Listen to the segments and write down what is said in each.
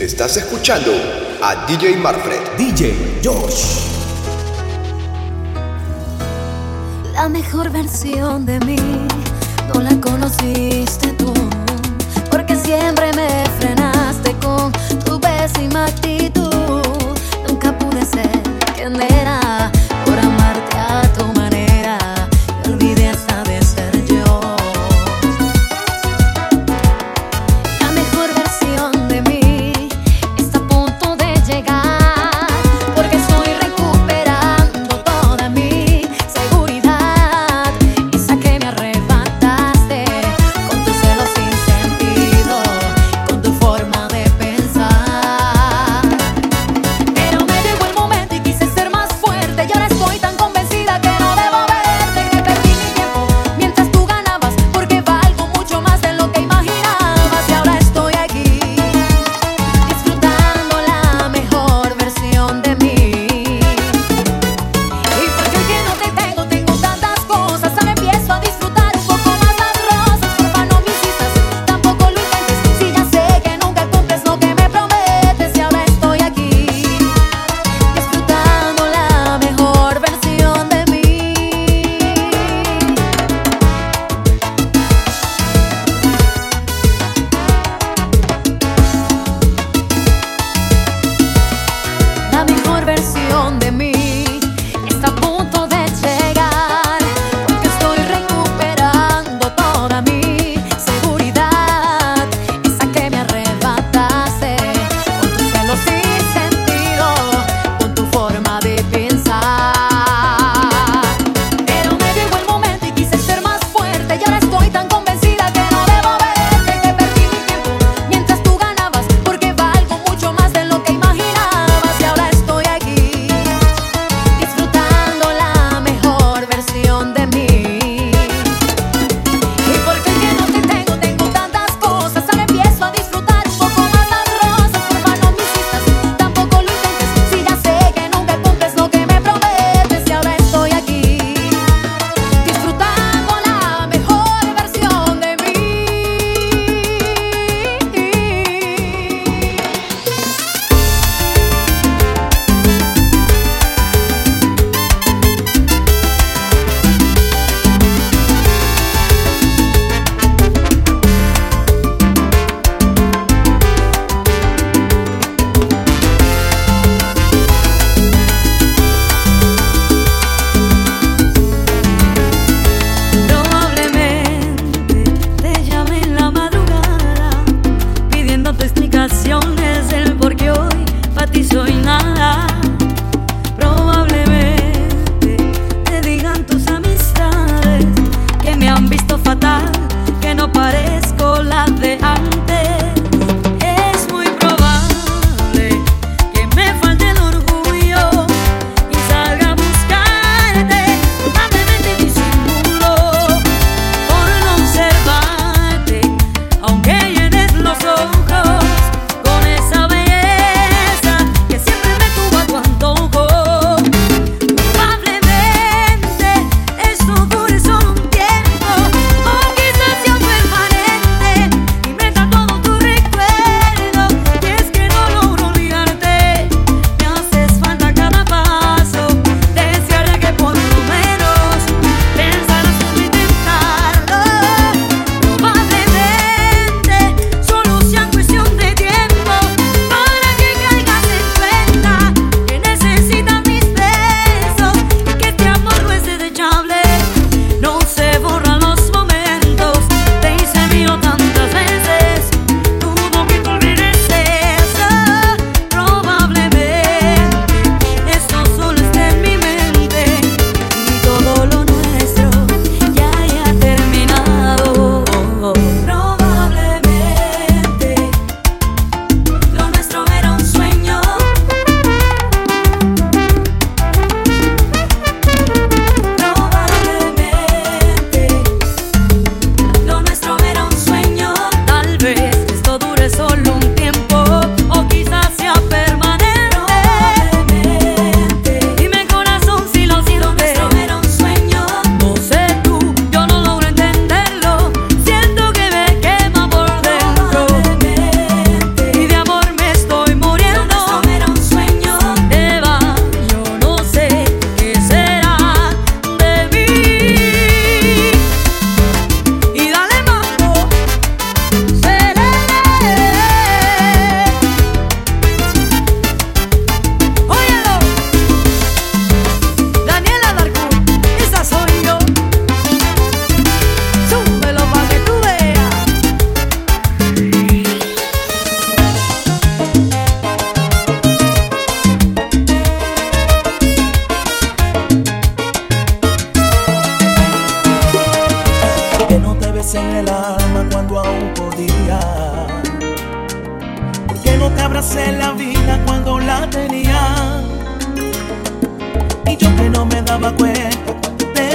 Estás escuchando a DJ Marfred. DJ Josh. La mejor versión de mí no la conociste tú, porque siempre me frenaste con tu pésima actitud. Nunca pude ser quien era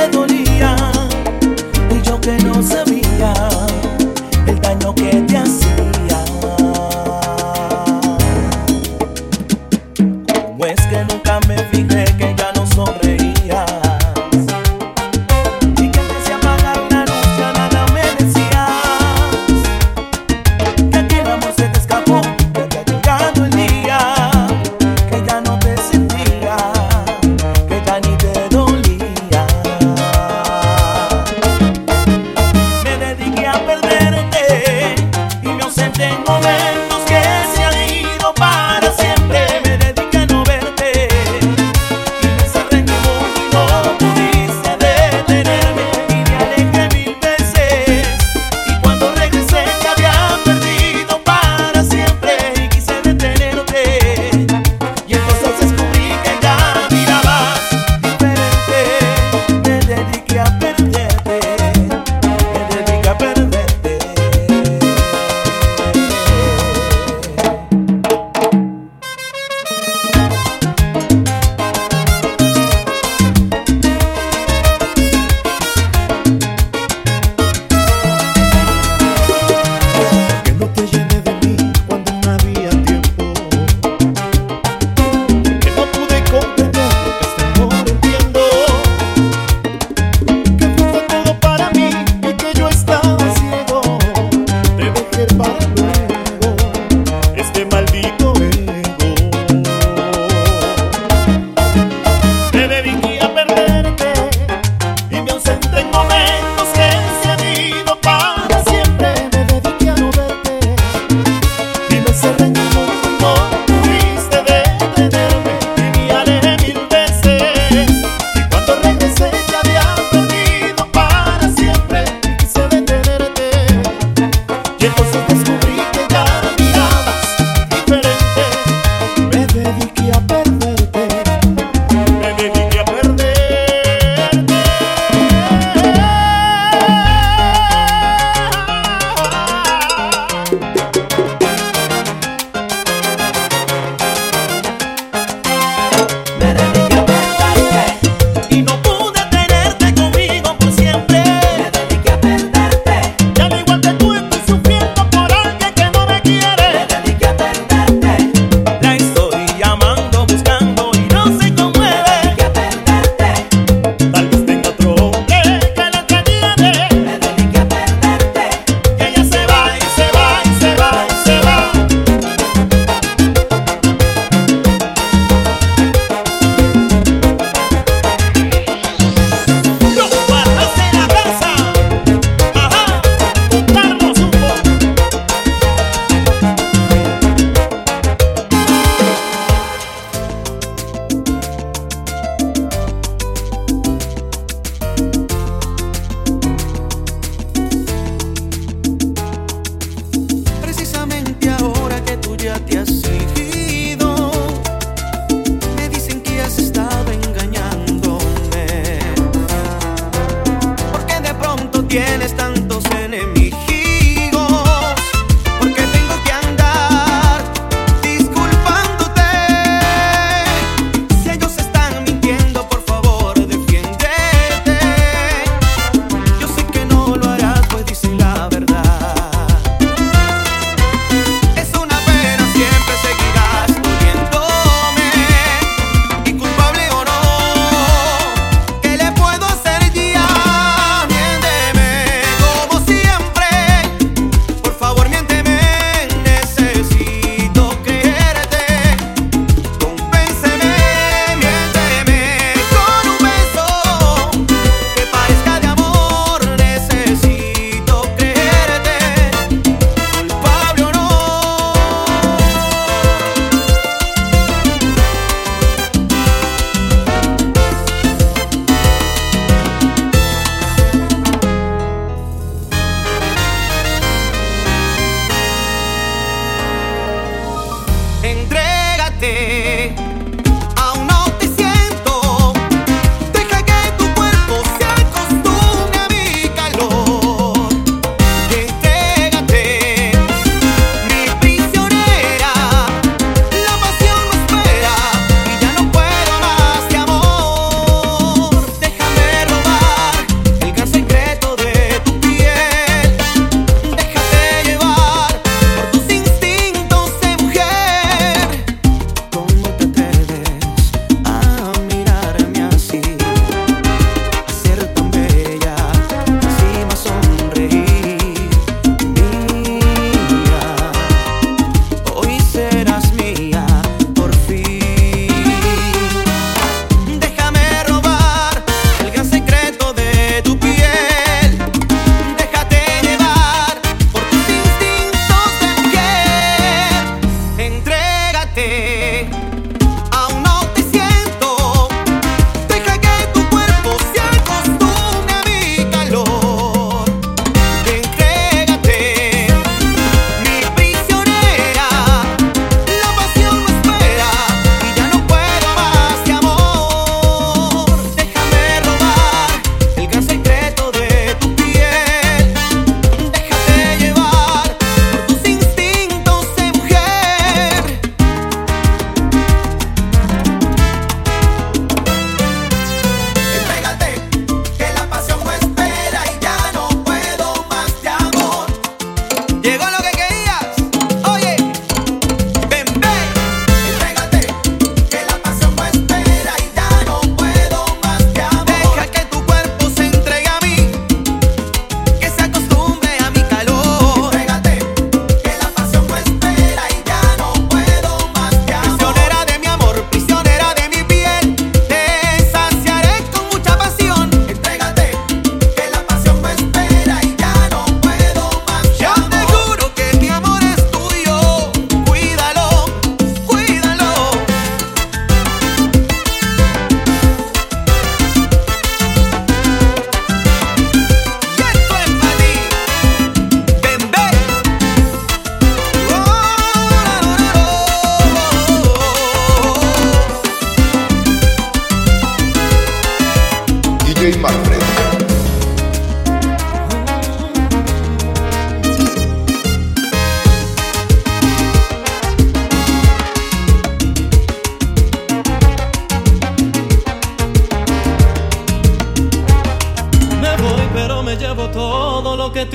siempre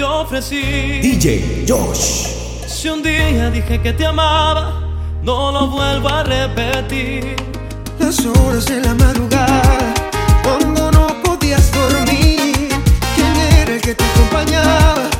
ofrecí. DJ Josh. Si un día dije que te amaba, no lo vuelvo a repetir. Las horas de la madrugada, cuando no podías dormir, ¿quién era el que te acompañaba?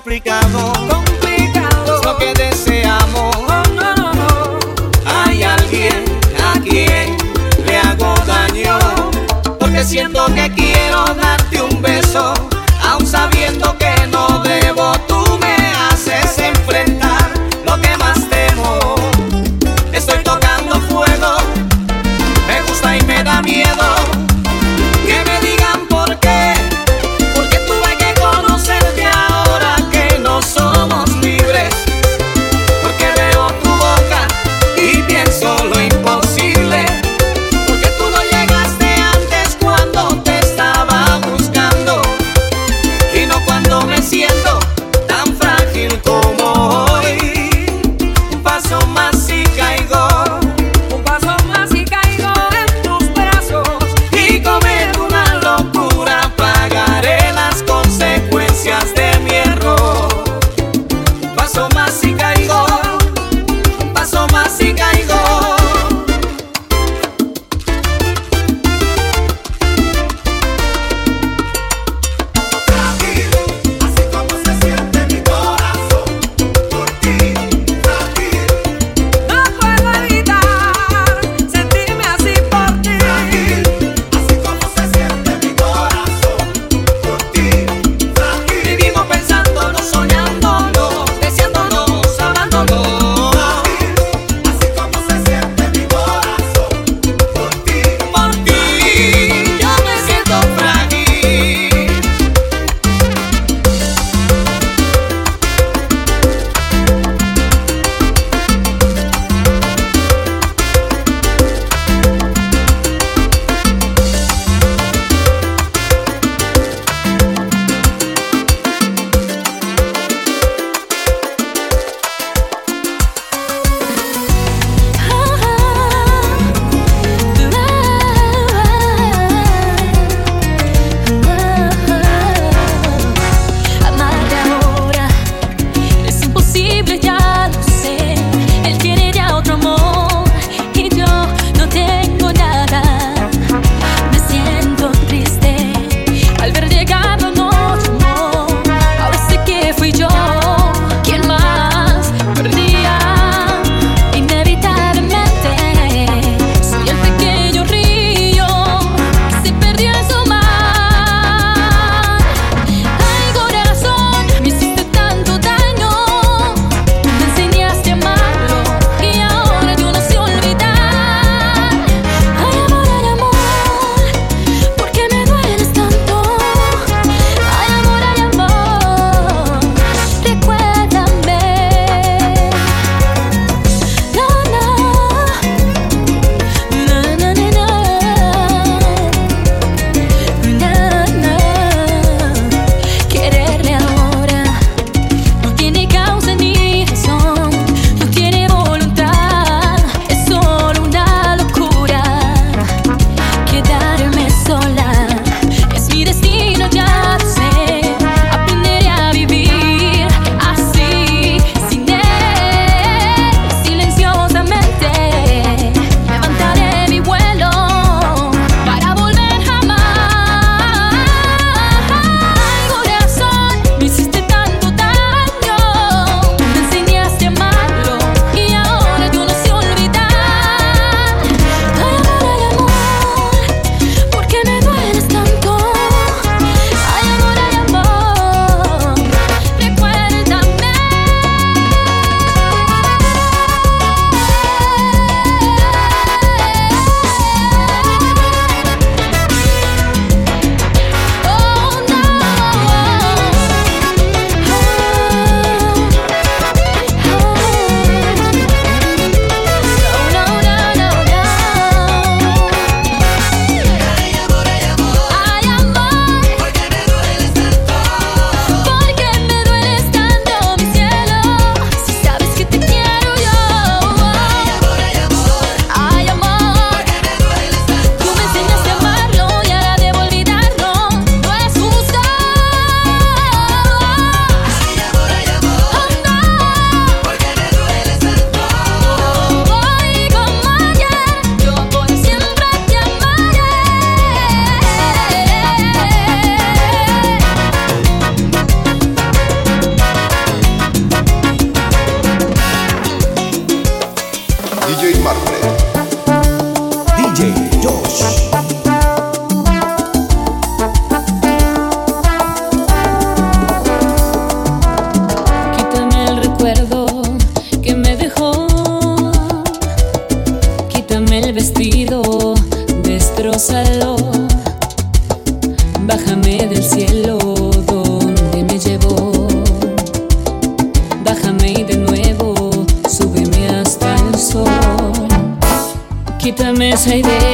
Complicado. vestido, destrozalo. Bájame del cielo donde me llevó. Bájame y de nuevo, súbeme hasta el sol. Quítame esa idea.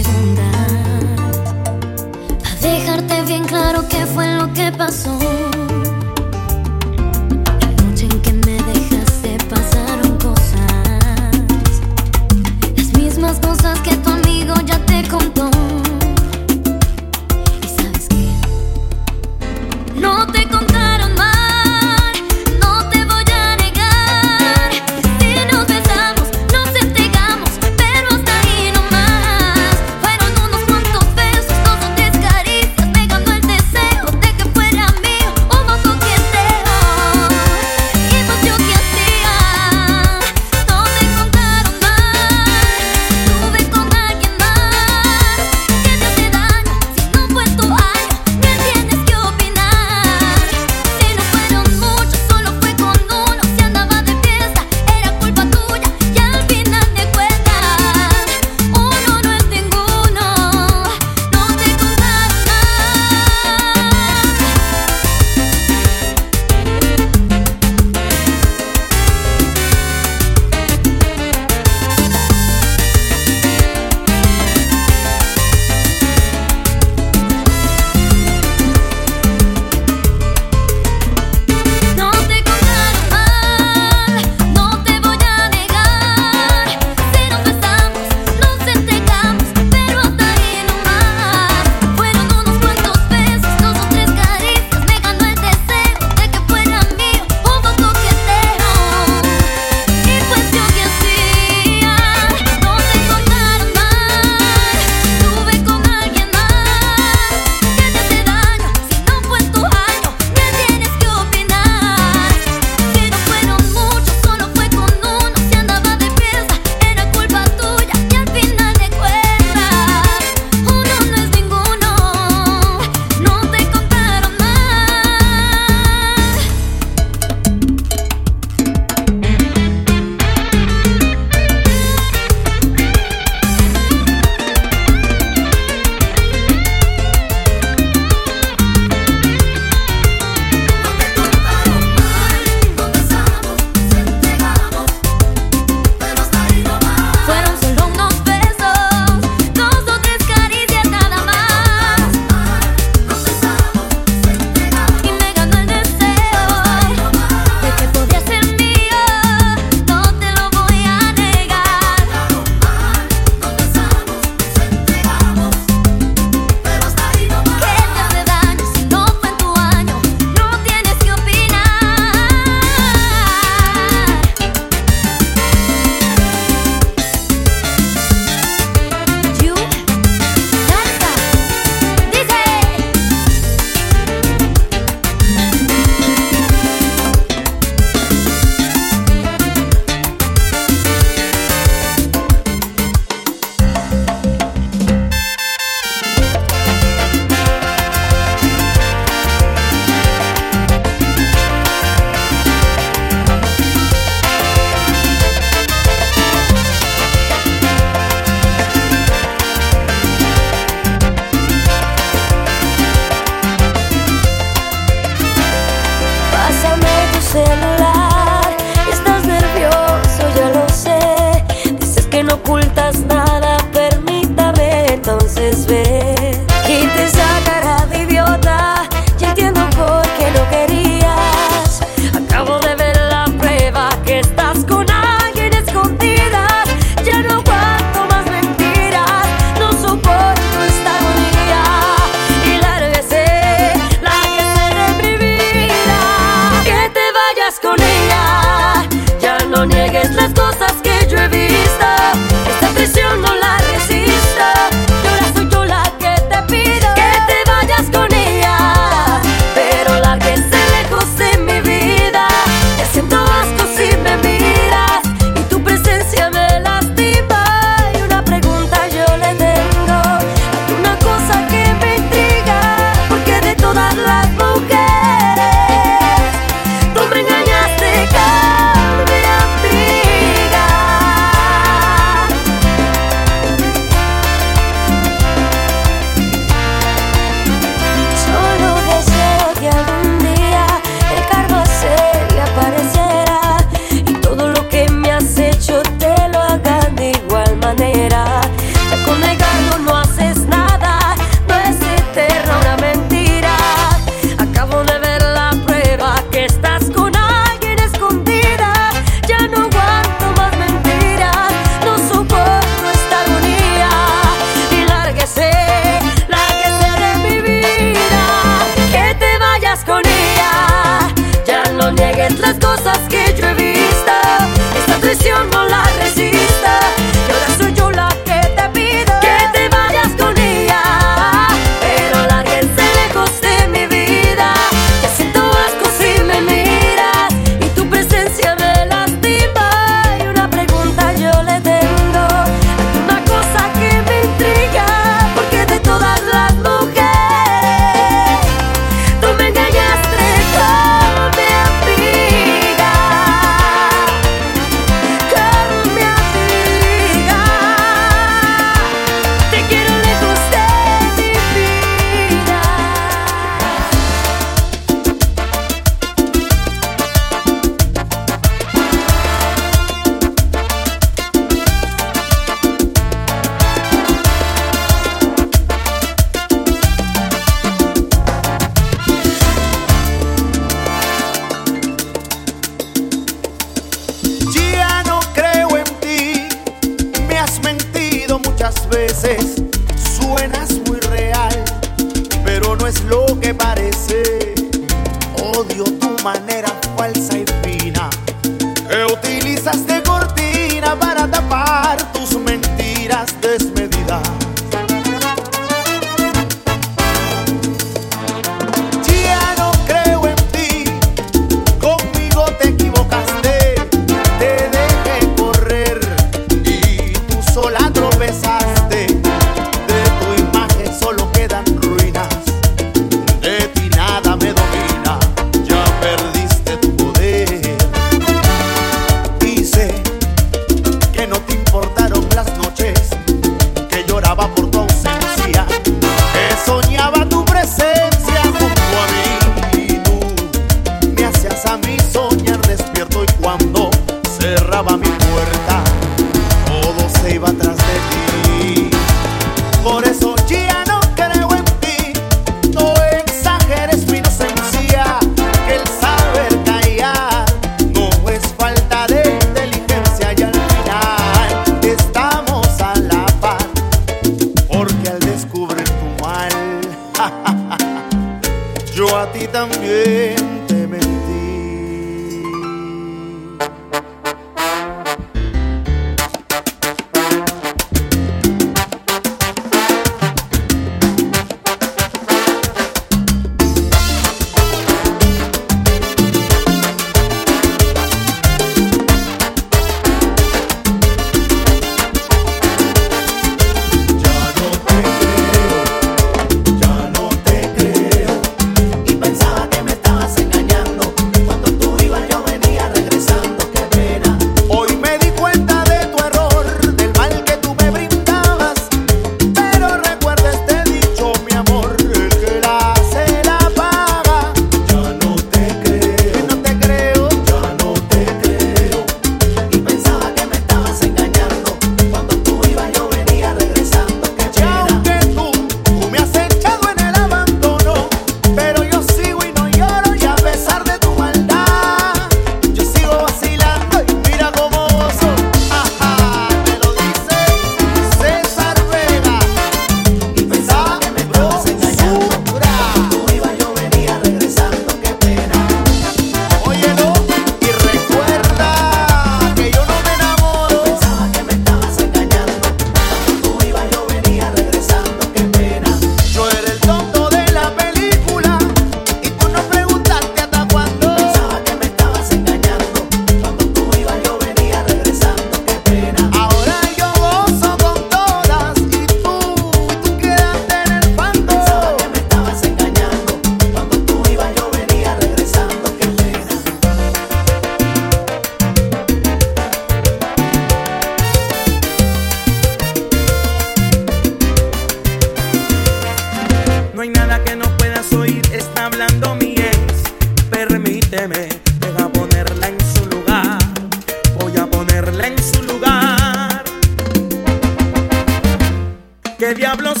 diablos